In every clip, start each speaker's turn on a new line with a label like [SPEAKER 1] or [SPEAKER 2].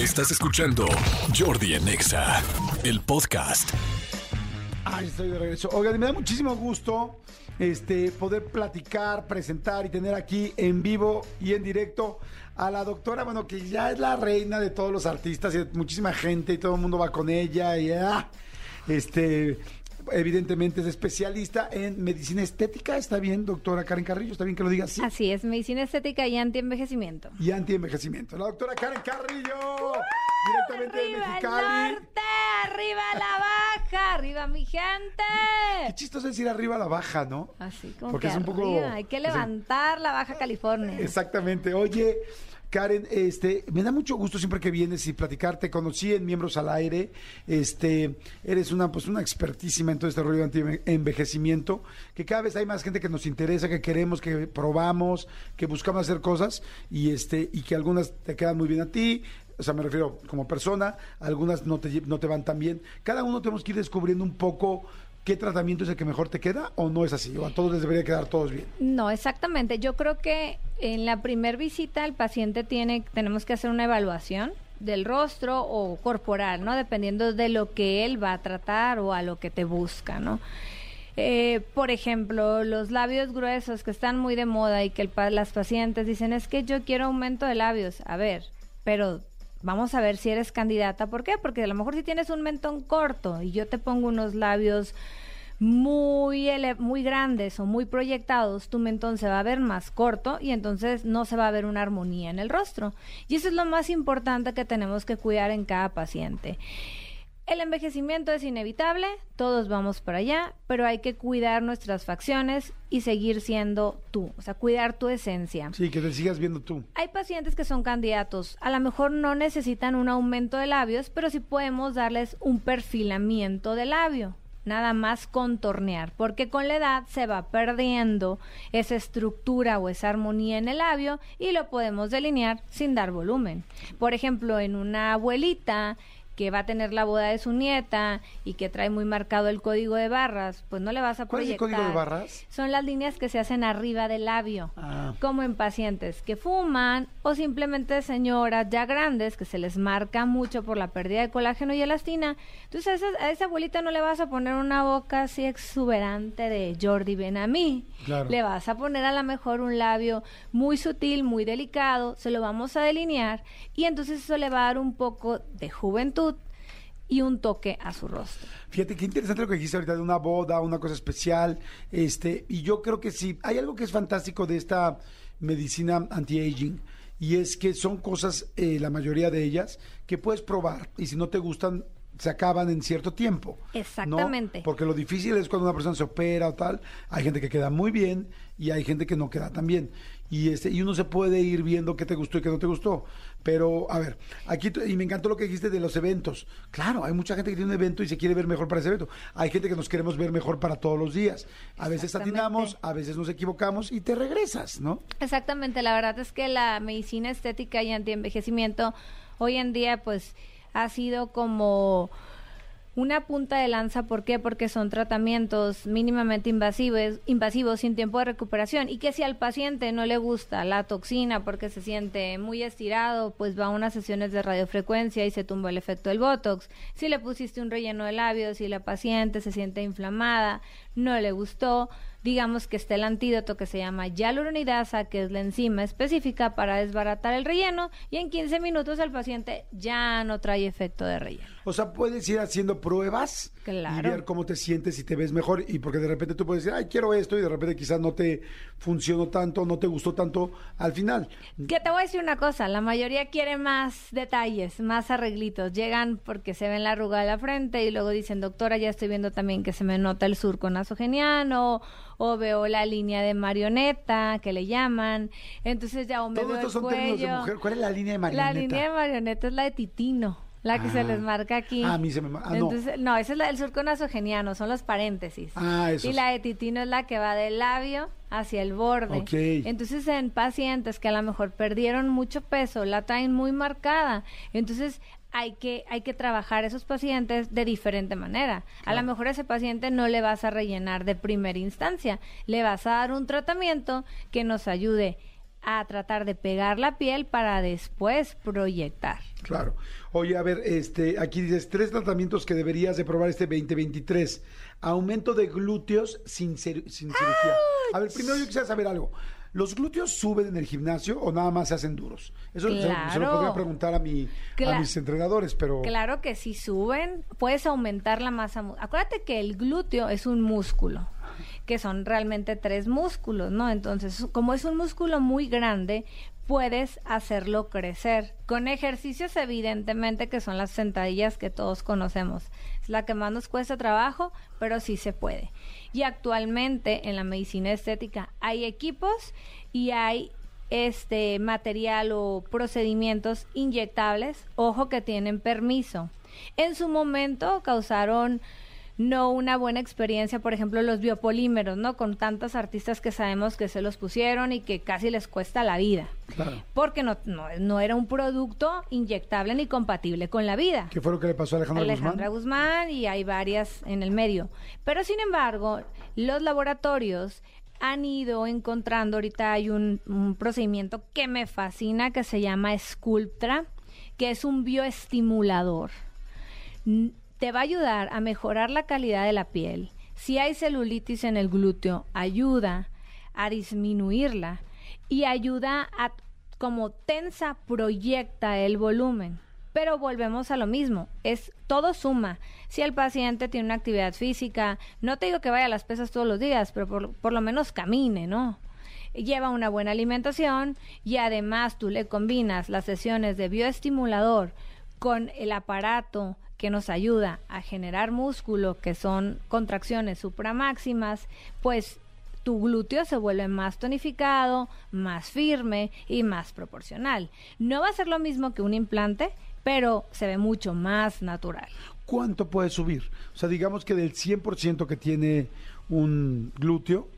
[SPEAKER 1] Estás escuchando Jordi en Exa, el podcast.
[SPEAKER 2] Ay, estoy de regreso. Oigan, me da muchísimo gusto este, poder platicar, presentar y tener aquí en vivo y en directo a la doctora, bueno, que ya es la reina de todos los artistas y muchísima gente y todo el mundo va con ella y ah, este evidentemente es especialista en medicina estética. ¿Está bien, doctora Karen Carrillo? ¿Está bien que lo diga así?
[SPEAKER 3] Así es, medicina estética y antienvejecimiento.
[SPEAKER 2] Y antienvejecimiento. La doctora Karen Carrillo, directamente de
[SPEAKER 3] ¡Arriba el
[SPEAKER 2] Mexicali.
[SPEAKER 3] norte! ¡Arriba la baja! ¡Arriba mi gente!
[SPEAKER 2] Qué chistoso decir arriba la baja, ¿no?
[SPEAKER 3] Así como
[SPEAKER 2] Porque
[SPEAKER 3] que
[SPEAKER 2] es un poco-
[SPEAKER 3] arriba. Hay que levantar la Baja California.
[SPEAKER 2] Exactamente. Oye, Karen, este, me da mucho gusto siempre que vienes y platicar. Te conocí en Miembros al Aire. Este, eres una, pues, una expertísima en todo este rollo de anti-envejecimiento. Que cada vez hay más gente que nos interesa, que queremos, que probamos, que buscamos hacer cosas y este, y que algunas te quedan muy bien a ti. O sea, me refiero como persona, algunas no te, no te van tan bien. Cada uno tenemos que ir descubriendo un poco qué tratamiento es el que mejor te queda o no es así. A todos les debería quedar todos bien.
[SPEAKER 3] No, exactamente. Yo creo que en la primer visita el paciente tiene, tenemos que hacer una evaluación del rostro o corporal, ¿no? Dependiendo de lo que él va a tratar o a lo que te busca, ¿no? Eh, por ejemplo, los labios gruesos que están muy de moda y que las pacientes dicen es que yo quiero aumento de labios. A ver, pero vamos a ver si eres candidata. ¿Por qué? Porque a lo mejor si tienes un mentón corto y yo te pongo unos labios muy, muy grandes o muy proyectados, tu mentón se va a ver más corto y entonces no se va a ver una armonía en el rostro. Y eso es lo más importante que tenemos que cuidar en cada paciente. El envejecimiento es inevitable, todos vamos para allá, pero hay que cuidar nuestras facciones y seguir siendo tú, o sea, cuidar tu esencia.
[SPEAKER 2] Sí, que te sigas viendo tú.
[SPEAKER 3] Hay pacientes que son candidatos, a lo mejor no necesitan un aumento de labios, pero sí podemos darles un perfilamiento de labio, nada más contornear, porque con la edad se va perdiendo esa estructura o esa armonía en el labio y lo podemos delinear sin dar volumen. Por ejemplo, en una abuelita que va a tener la boda de su nieta y que trae muy marcado el código de barras, pues no le vas a
[SPEAKER 2] ¿Cuál es el
[SPEAKER 3] proyectar.
[SPEAKER 2] código de barras?
[SPEAKER 3] Son las líneas que se hacen arriba del labio
[SPEAKER 2] Ah.
[SPEAKER 3] como en pacientes que fuman o simplemente señoras ya grandes que se les marca mucho por la pérdida de colágeno y elastina. Entonces a esa, a esa abuelita no le vas a poner una boca así exuberante de Jordi ven a mí.
[SPEAKER 2] Claro.
[SPEAKER 3] Le vas a poner a lo mejor un labio muy sutil, muy delicado, se lo vamos a delinear y entonces eso le va a dar un poco de juventud y un toque a su rostro.
[SPEAKER 2] Fíjate qué interesante lo que dijiste ahorita de una boda, una cosa especial. Este, y yo creo que sí, hay algo que es fantástico de esta medicina anti-aging. Y es que son cosas, eh, la mayoría de ellas, que puedes probar. Y si no te gustan, se acaban en cierto tiempo. ¿no?
[SPEAKER 3] Exactamente.
[SPEAKER 2] Porque lo difícil es cuando una persona se opera o tal. Hay gente que queda muy bien y hay gente que no queda tan bien. Y, este, y uno se puede ir viendo qué te gustó y qué no te gustó. Pero, a ver, aquí, y me encantó lo que dijiste de los eventos. Claro, hay mucha gente que tiene un evento y se quiere ver mejor para ese evento. Hay gente que nos queremos ver mejor para todos los días. A veces atinamos, a veces nos equivocamos y te regresas, ¿no?
[SPEAKER 3] Exactamente, la verdad es que la medicina estética y antienvejecimiento hoy en día pues ha sido como una punta de lanza, ¿por qué? Porque son tratamientos mínimamente invasivos, invasivos sin tiempo de recuperación y que si al paciente no le gusta la toxina porque se siente muy estirado, pues va a unas sesiones de radiofrecuencia y se tumba el efecto del botox. Si le pusiste un relleno de labios, si la paciente se siente inflamada, no le gustó, digamos que está el antídoto que se llama hialuronidasa, que es la enzima específica para desbaratar el relleno y en 15 minutos el paciente ya no trae efecto de relleno.
[SPEAKER 2] O sea, puedes ir haciendo pruebas y ver cómo te sientes y te ves mejor. Y porque de repente tú puedes decir, ay, quiero esto, y de repente quizás no te funcionó tanto, no te gustó tanto al final.
[SPEAKER 3] Que te voy a decir una cosa, la mayoría quiere más detalles, más arreglitos. Llegan porque se ven la arruga de la frente y luego dicen, doctora, ya estoy viendo también que se me nota el surco nasogeniano o veo la línea de marioneta que le llaman. Entonces ya o me
[SPEAKER 2] Todos
[SPEAKER 3] veo
[SPEAKER 2] estos
[SPEAKER 3] el
[SPEAKER 2] son términos de mujer. ¿Cuál es la línea de marioneta?
[SPEAKER 3] La línea de marioneta es la de titino, la que se
[SPEAKER 2] Ah.
[SPEAKER 3] les marca aquí.
[SPEAKER 2] Ah, a mí se me ma- ah, no.
[SPEAKER 3] Entonces, no. esa es la del surco nasogeniano, son los paréntesis.
[SPEAKER 2] Ah, eso
[SPEAKER 3] Y la de titino es la que va del labio hacia el borde.
[SPEAKER 2] Ok.
[SPEAKER 3] Entonces, en pacientes que a lo mejor perdieron mucho peso, la traen muy marcada. Entonces, hay que, hay que trabajar esos pacientes de diferente manera. A lo mejor a ese paciente no le vas a rellenar de primera instancia, le vas a dar un tratamiento que nos ayude a tratar de pegar la piel para después proyectar.
[SPEAKER 2] Claro. Oye, a ver, este, aquí dices tres tratamientos que deberías de probar este 2023. Aumento de glúteos sin, sin cirugía. A ver, primero yo quisiera saber algo. ¿Los glúteos suben en el gimnasio o nada más se hacen duros? Eso se- se, lo podría preguntar a, mi, a mis entrenadores, pero...
[SPEAKER 3] Claro que si suben, puedes aumentar la masa. Acuérdate que el glúteo es un músculo, que son realmente tres músculos, ¿no? Entonces, como es un músculo muy grande, puedes hacerlo crecer. Con ejercicios, evidentemente, que son las sentadillas que todos conocemos. Es la que más nos cuesta trabajo, pero sí se puede. Y actualmente en la medicina estética hay equipos y hay este material o procedimientos inyectables, ojo que tienen permiso. En su momento causaron no una buena experiencia, por ejemplo, los biopolímeros, ¿no? Con tantos artistas que sabemos que se los pusieron y que casi les cuesta la vida.
[SPEAKER 2] Claro.
[SPEAKER 3] Porque no, no, no era un producto inyectable ni compatible con la vida.
[SPEAKER 2] ¿Qué fue lo que le pasó a Alejandra,
[SPEAKER 3] Alejandra
[SPEAKER 2] Guzmán?
[SPEAKER 3] Guzmán y hay varias en el medio. Pero sin embargo, los laboratorios han ido encontrando, ahorita hay un, un procedimiento que me fascina que se llama Sculptra, que es un bioestimulador. Te va a ayudar a mejorar la calidad de la piel. Si hay celulitis en el glúteo, ayuda a disminuirla y ayuda a, como tensa, proyecta el volumen. Pero volvemos a lo mismo, es todo suma. Si el paciente tiene una actividad física, no te digo que vaya a las pesas todos los días, pero por, por lo menos camine, ¿no? Lleva una buena alimentación y además tú le combinas las sesiones de bioestimulador con el aparato que nos ayuda a generar músculo, que son contracciones supramáximas, pues tu glúteo se vuelve más tonificado, más firme y más proporcional. No va a ser lo mismo que un implante, pero se ve mucho más natural.
[SPEAKER 2] ¿Cuánto puede subir? O sea, digamos que del 100% que tiene un glúteo,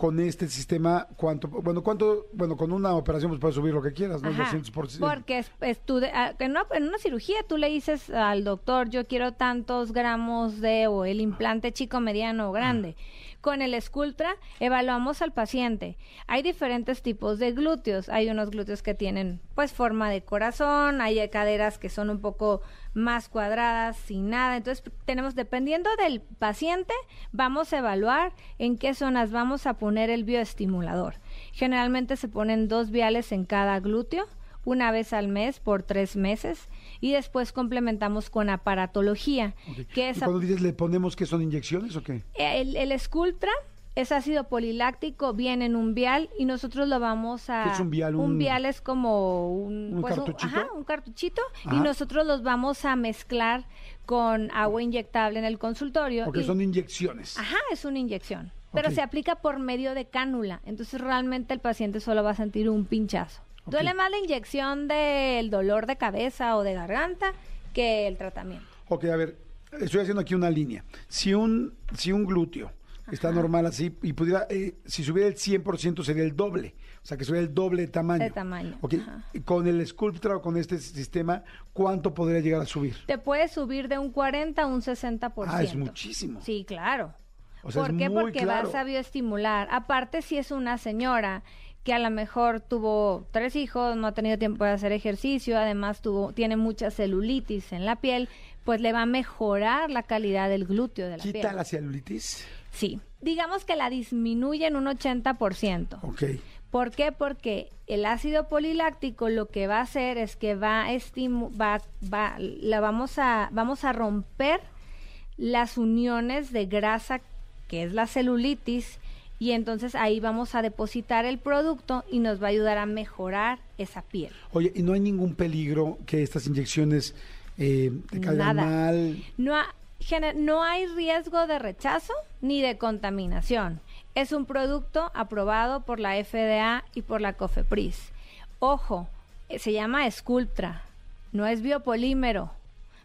[SPEAKER 2] con este sistema, ¿cuánto? Bueno, ¿cuánto? Bueno, con una operación pues puedes subir lo que quieras, ¿no?
[SPEAKER 3] Ajá,
[SPEAKER 2] 200%.
[SPEAKER 3] Porque es, tú de- en, una, en una cirugía tú le dices al doctor, yo quiero tantos gramos de, o el implante chico, mediano o grande. Con el Sculptra evaluamos al paciente. Hay diferentes tipos de glúteos. Hay unos glúteos que tienen pues forma de corazón, hay caderas que son un poco más cuadradas, sin nada. Entonces tenemos, dependiendo del paciente, vamos a evaluar en qué zonas vamos a poner el bioestimulador. Generalmente se ponen dos viales en cada glúteo una vez al mes por tres meses y después complementamos con aparatología, que
[SPEAKER 2] ¿Y
[SPEAKER 3] es
[SPEAKER 2] cuando dices le ponemos que son inyecciones o qué?
[SPEAKER 3] el, el Sculptra es ácido poliláctico, viene en un vial y nosotros lo vamos a...
[SPEAKER 2] ¿Qué es un vial? Un-
[SPEAKER 3] vial es como un...
[SPEAKER 2] ¿Un
[SPEAKER 3] pues,
[SPEAKER 2] cartuchito?
[SPEAKER 3] ajá, un cartuchito.
[SPEAKER 2] Ajá.
[SPEAKER 3] Y nosotros los vamos a mezclar con agua inyectable en el consultorio.
[SPEAKER 2] Porque
[SPEAKER 3] y-
[SPEAKER 2] son inyecciones.
[SPEAKER 3] Ajá, es una inyección. Pero se aplica por medio de cánula. Entonces realmente el paciente solo va a sentir un pinchazo. Duele más la inyección del dolor de cabeza o de garganta que el tratamiento.
[SPEAKER 2] Ok, a ver, estoy haciendo aquí una línea. Si un, si un glúteo está normal así y pudiera, eh, si subiera el 100% sería el doble. O sea, que subiera el doble de tamaño.
[SPEAKER 3] De tamaño,
[SPEAKER 2] Ok,
[SPEAKER 3] ajá.
[SPEAKER 2] con el Sculptra o con este sistema, ¿cuánto podría llegar a subir?
[SPEAKER 3] Te puede subir de un 40 a un 60%.
[SPEAKER 2] Ah, es muchísimo.
[SPEAKER 3] Sí, claro.
[SPEAKER 2] O sea,
[SPEAKER 3] ¿Por qué? Porque
[SPEAKER 2] claro.
[SPEAKER 3] vas a bioestimular. Aparte, si es una señora que a lo mejor tuvo tres hijos, no ha tenido tiempo de hacer ejercicio, además tuvo, tiene mucha celulitis en la piel, pues le va a mejorar la calidad del glúteo de la
[SPEAKER 2] ¿Quita
[SPEAKER 3] piel.
[SPEAKER 2] la celulitis?
[SPEAKER 3] Sí. Digamos que la disminuye en un 80%.
[SPEAKER 2] Ok.
[SPEAKER 3] ¿Por qué? Porque el ácido poliláctico lo que va a hacer es que va a estimu va, va, la vamos a, vamos a romper las uniones de grasa que es la celulitis y entonces ahí vamos a depositar el producto y nos va a ayudar a mejorar esa piel.
[SPEAKER 2] Oye, ¿y no hay ningún peligro que estas inyecciones eh, te caigan
[SPEAKER 3] Nada.
[SPEAKER 2] mal?
[SPEAKER 3] No, ha- no hay riesgo de rechazo ni de contaminación. Es un producto aprobado por la FDA y por la COFEPRIS. Ojo, eh, se llama Sculptra, no es biopolímero.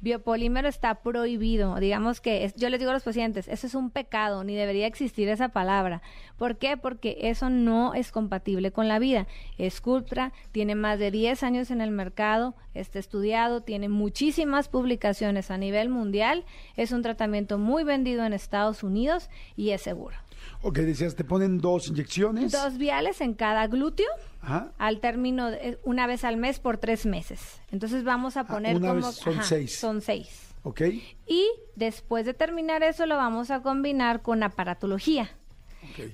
[SPEAKER 3] Biopolímero está prohibido. Digamos que yo les digo a los pacientes, eso es un pecado, ni debería existir esa palabra. ¿Por qué? Porque eso no es compatible con la vida. Sculptra tiene más de 10 años en el mercado, está estudiado, tiene muchísimas publicaciones a nivel mundial, es un tratamiento muy vendido en Estados Unidos y es seguro.
[SPEAKER 2] Ok, decías, te ponen dos inyecciones.
[SPEAKER 3] Dos viales en cada glúteo
[SPEAKER 2] Ajá.
[SPEAKER 3] al término de una vez al mes por tres meses. Entonces vamos a poner
[SPEAKER 2] Ah, una
[SPEAKER 3] como
[SPEAKER 2] vez son seis.
[SPEAKER 3] Son seis.
[SPEAKER 2] Ok.
[SPEAKER 3] Y después de terminar eso lo vamos a combinar con aparatología.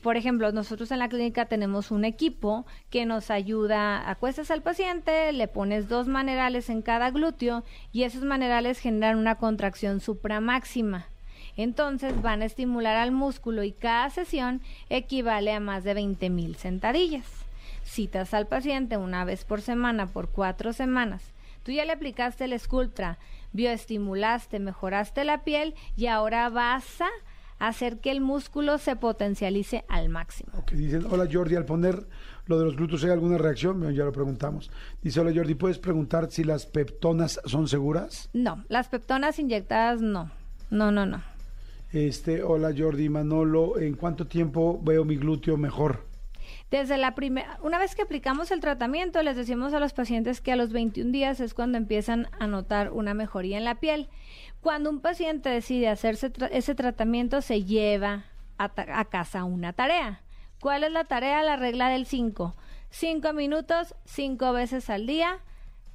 [SPEAKER 3] Por ejemplo, nosotros en la clínica tenemos un equipo que nos ayuda, acuestas al paciente, le pones dos manerales en cada glúteo y esos manerales generan una contracción supramáxima. Entonces van a estimular al músculo y cada sesión equivale a más de 20 mil sentadillas. Citas al paciente una vez por semana por cuatro semanas. Tú ya le aplicaste el Sculptra, bioestimulaste, mejoraste la piel y ahora vas a hacer que el músculo se potencialice al máximo.
[SPEAKER 2] Ok, dicen, hola Jordi, al poner lo de los glúteos, ¿hay alguna reacción? Bueno, ya lo preguntamos. Dice, hola Jordi, ¿puedes preguntar si las peptonas son seguras?
[SPEAKER 3] No, las peptonas inyectadas no. No, no, no.
[SPEAKER 2] Este, hola Jordi, Manolo, ¿en cuánto tiempo veo mi glúteo mejor?
[SPEAKER 3] Desde la primera, una vez que aplicamos el tratamiento, les decimos a los pacientes que a los 21 días es cuando empiezan a notar una mejoría en la piel. Cuando un paciente decide hacerse ese tratamiento, se lleva a, a casa una tarea. ¿Cuál es la tarea? La regla del 5. Cinco minutos, cinco veces al día,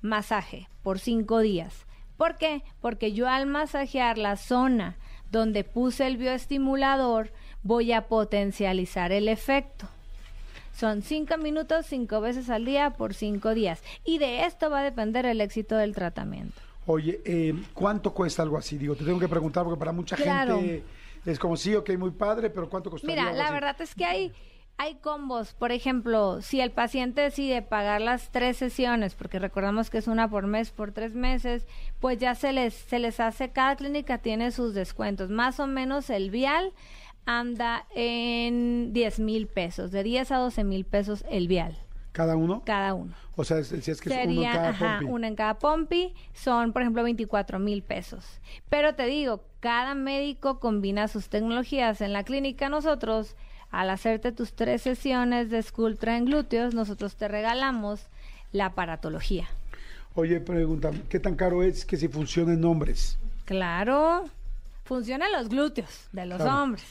[SPEAKER 3] masaje por cinco días. ¿Por qué? Porque yo al masajear la zona donde puse el bioestimulador, voy a potencializar el efecto. Son cinco minutos, cinco veces al día por cinco días. Y de esto va a depender el éxito del tratamiento.
[SPEAKER 2] Oye, eh, ¿cuánto cuesta algo así? Digo, te tengo que preguntar porque para mucha
[SPEAKER 3] Claro.
[SPEAKER 2] gente es como sí, ok, muy padre, pero ¿cuánto costaría?
[SPEAKER 3] Mira, la
[SPEAKER 2] así?
[SPEAKER 3] verdad es que hay, hay combos. Por ejemplo, si el paciente decide pagar las tres sesiones, porque recordamos que es una por mes, por tres meses, pues ya se les, se les hace, cada clínica tiene sus descuentos. Más o menos el vial anda en 10 mil pesos, de 10 a 12 mil pesos el vial,
[SPEAKER 2] ¿Cada uno?
[SPEAKER 3] cada uno.
[SPEAKER 2] O sea, es- decías que es uno en cada
[SPEAKER 3] ajá,
[SPEAKER 2] pompi.
[SPEAKER 3] una en cada pompi, son por ejemplo 24 mil pesos. Pero te digo, cada médico combina sus tecnologías. En la clínica nosotros, al hacerte tus tres sesiones de Sculptra en glúteos, nosotros te regalamos la aparatología.
[SPEAKER 2] Oye, pregunta, ¿qué tan caro es que si funciona en hombres?
[SPEAKER 3] Claro, funcionan los glúteos de los
[SPEAKER 2] Claro.
[SPEAKER 3] hombres.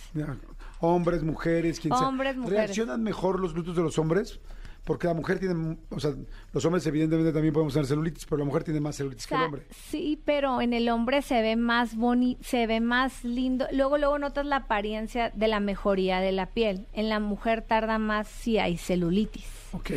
[SPEAKER 2] Hombres, mujeres, quien sea.
[SPEAKER 3] Hombres, mujeres.
[SPEAKER 2] ¿Reaccionan mejor los glúteos de los hombres? Porque la mujer tiene, o sea, los hombres evidentemente también podemos tener celulitis, pero la mujer tiene más celulitis que el hombre.
[SPEAKER 3] Sí, pero en el hombre se ve más bonito, se ve más lindo. Luego, luego notas la apariencia de la mejoría de la piel. En la mujer tarda más si hay celulitis.
[SPEAKER 2] Ok.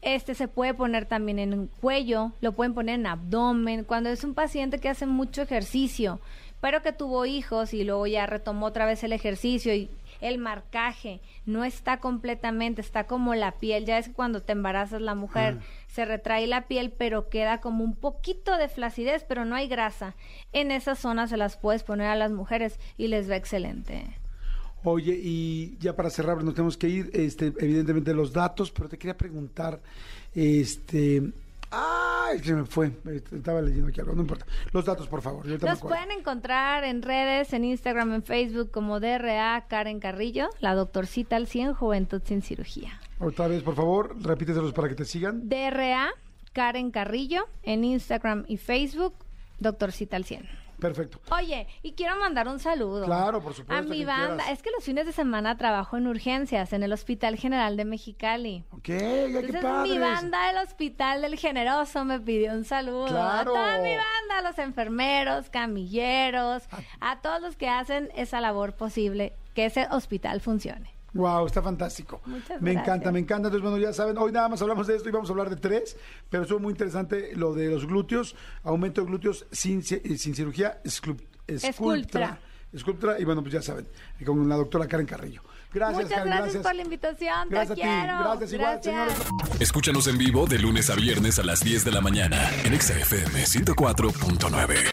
[SPEAKER 3] Este se puede poner también en un cuello, lo pueden poner en abdomen. Cuando es un paciente que hace mucho ejercicio, pero que tuvo hijos y luego ya retomó otra vez el ejercicio y el marcaje no está completamente, está como la piel. Ya es que cuando te embarazas la mujer
[SPEAKER 2] Ah.
[SPEAKER 3] se retrae la piel, pero queda como un poquito de flacidez, pero no hay grasa. En esa zona se las puedes poner a las mujeres y les va excelente.
[SPEAKER 2] Oye, y ya para cerrar, nos tenemos que ir, este, evidentemente los datos, pero te quería preguntar, este, ay, se me fue, estaba leyendo aquí algo, no importa. Los datos, por favor. yo
[SPEAKER 3] Nos pueden encontrar en redes, en Instagram, en Facebook como DRA Karen Carrillo, la doctorcita al 100, Juventud sin Cirugía.
[SPEAKER 2] Otra vez, por favor, repíteselos para que te sigan.
[SPEAKER 3] DRA Karen Carrillo en Instagram y Facebook, doctorcita al 100.
[SPEAKER 2] Perfecto.
[SPEAKER 3] Oye, y quiero mandar un saludo.
[SPEAKER 2] Claro, por supuesto,
[SPEAKER 3] A mi banda.
[SPEAKER 2] quieras.
[SPEAKER 3] Es que los fines de semana trabajo en urgencias en el Hospital General de Mexicali.
[SPEAKER 2] Ok, ya qué
[SPEAKER 3] mi banda del Hospital del Generoso me pidió un saludo.
[SPEAKER 2] Claro.
[SPEAKER 3] A toda mi banda, a los enfermeros, camilleros, a todos los que hacen esa labor posible, que ese hospital funcione.
[SPEAKER 2] Wow, está fantástico.
[SPEAKER 3] Muchas
[SPEAKER 2] me
[SPEAKER 3] gracias.
[SPEAKER 2] encanta, me encanta. Entonces, bueno, ya saben, hoy nada más hablamos de esto y vamos a hablar de tres, pero estuvo muy interesante lo de los glúteos, aumento de glúteos sin, eh, sin cirugía, esclu-
[SPEAKER 3] Esculptra.
[SPEAKER 2] esculptra. Esculptra, y bueno, pues ya saben, y con la doctora Karen Carrillo. Gracias,
[SPEAKER 3] Muchas
[SPEAKER 2] Karen,
[SPEAKER 3] gracias, por la invitación.
[SPEAKER 2] Gracias
[SPEAKER 3] Te
[SPEAKER 2] a ti.
[SPEAKER 3] quiero.
[SPEAKER 2] Gracias igual,
[SPEAKER 3] Gracias.
[SPEAKER 2] señores.
[SPEAKER 1] Escúchanos en vivo de lunes a viernes a las 10 de la mañana en Exa FM 104.9.